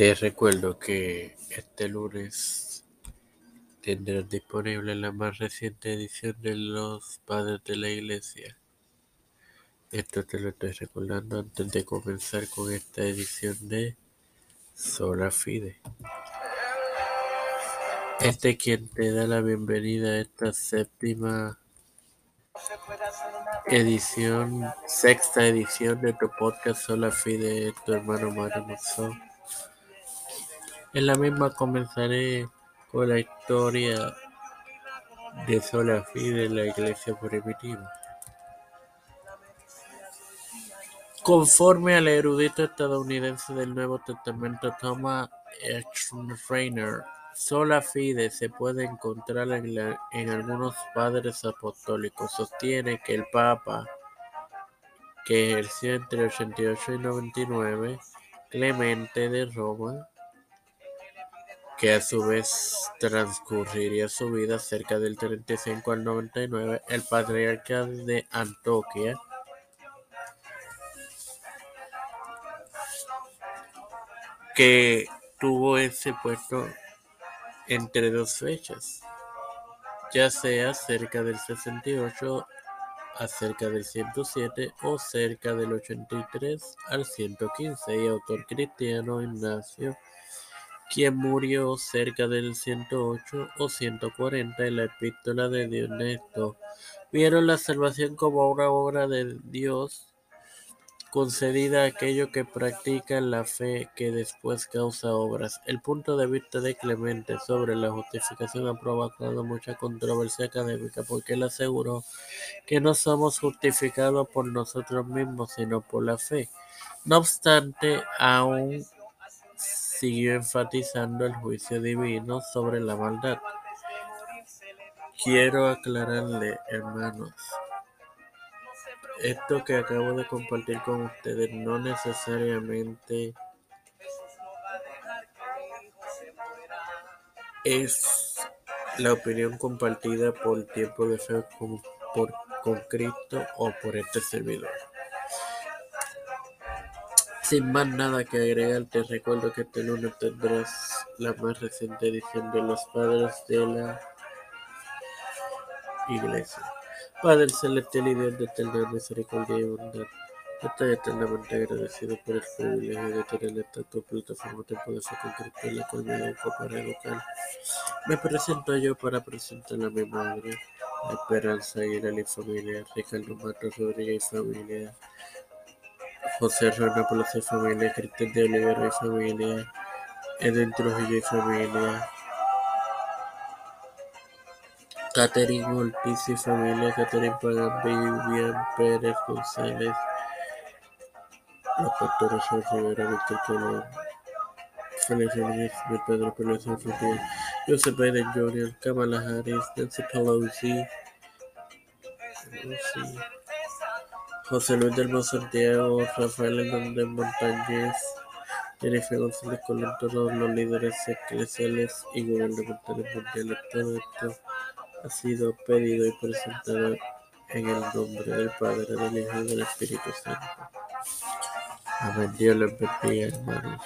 Te recuerdo que este lunes tendrás disponible la más reciente edición de Los Padres de la Iglesia. Esto te lo estoy recordando antes de comenzar con esta edición de Sola Fide. Este es quien te da la bienvenida a esta séptima edición, sexta edición de tu podcast Sola Fide, tu hermano Mario Monzón. En la misma comenzaré con la historia de Sola Fide en la iglesia primitiva. Conforme al erudito estadounidense del Nuevo Testamento Thomas H. Sola fide se puede encontrar en, en algunos padres apostólicos. Sostiene que el Papa, que ejerció entre 88 y 99, Clemente de Roma, que a su vez transcurriría su vida cerca del 35 al 99, el patriarca de Antioquia, que tuvo ese puesto entre dos fechas, ya sea cerca del 68 a cerca del 107 o cerca del 83 al 115, y autor cristiano Ignacio quien murió cerca del 108 o 140 en la epístola de Dionesto, vieron la salvación como una obra de Dios concedida a aquellos que practican la fe que después causa obras. El punto de vista de Clemente sobre la justificación ha provocado mucha controversia académica porque él aseguró que no somos justificados por nosotros mismos, sino por la fe. No obstante, aún siguió enfatizando el juicio divino sobre la maldad. Quiero aclararle, hermanos, esto que acabo de compartir con ustedes no necesariamente es la opinión compartida por tiempo de fe con Cristo o por este servidor. Sin más nada que agregar, te recuerdo que este lunes tendrás la más reciente edición de Los Padres de la Iglesia. Padre celestial y Dios de eterna misericordia y bondad, estoy eternamente agradecido por el privilegio de tener esta tu plataforma poder con Cristo en la cual me educo para educar. Me presento yo para presentar a mi madre, la Esperanza y la familia, Ricardo Matos Rodríguez y familia. José Rana Palacio y familia, Cristian de Olivera y familia, Edwin Trujillo y familia, Catherine Ortiz y familia, Catherine Pagan, Vivian Pérez González, los pastores Rivera, Víctor Colón, Félix Rodríguez, padre Pérez Sofía, Joseph Biden Jr., Kamala Harris, Nancy Pelosi, Pelosi José Luis del Santiago, Rafael Hernández Montañez, Jennifer González Colón, todos los líderes eclesiales y gubernamentales mundiales. Todo esto ha sido pedido y presentado en el nombre del Padre, del Hijo y del Espíritu Santo. Amén. Dios les bendiga, hermanos.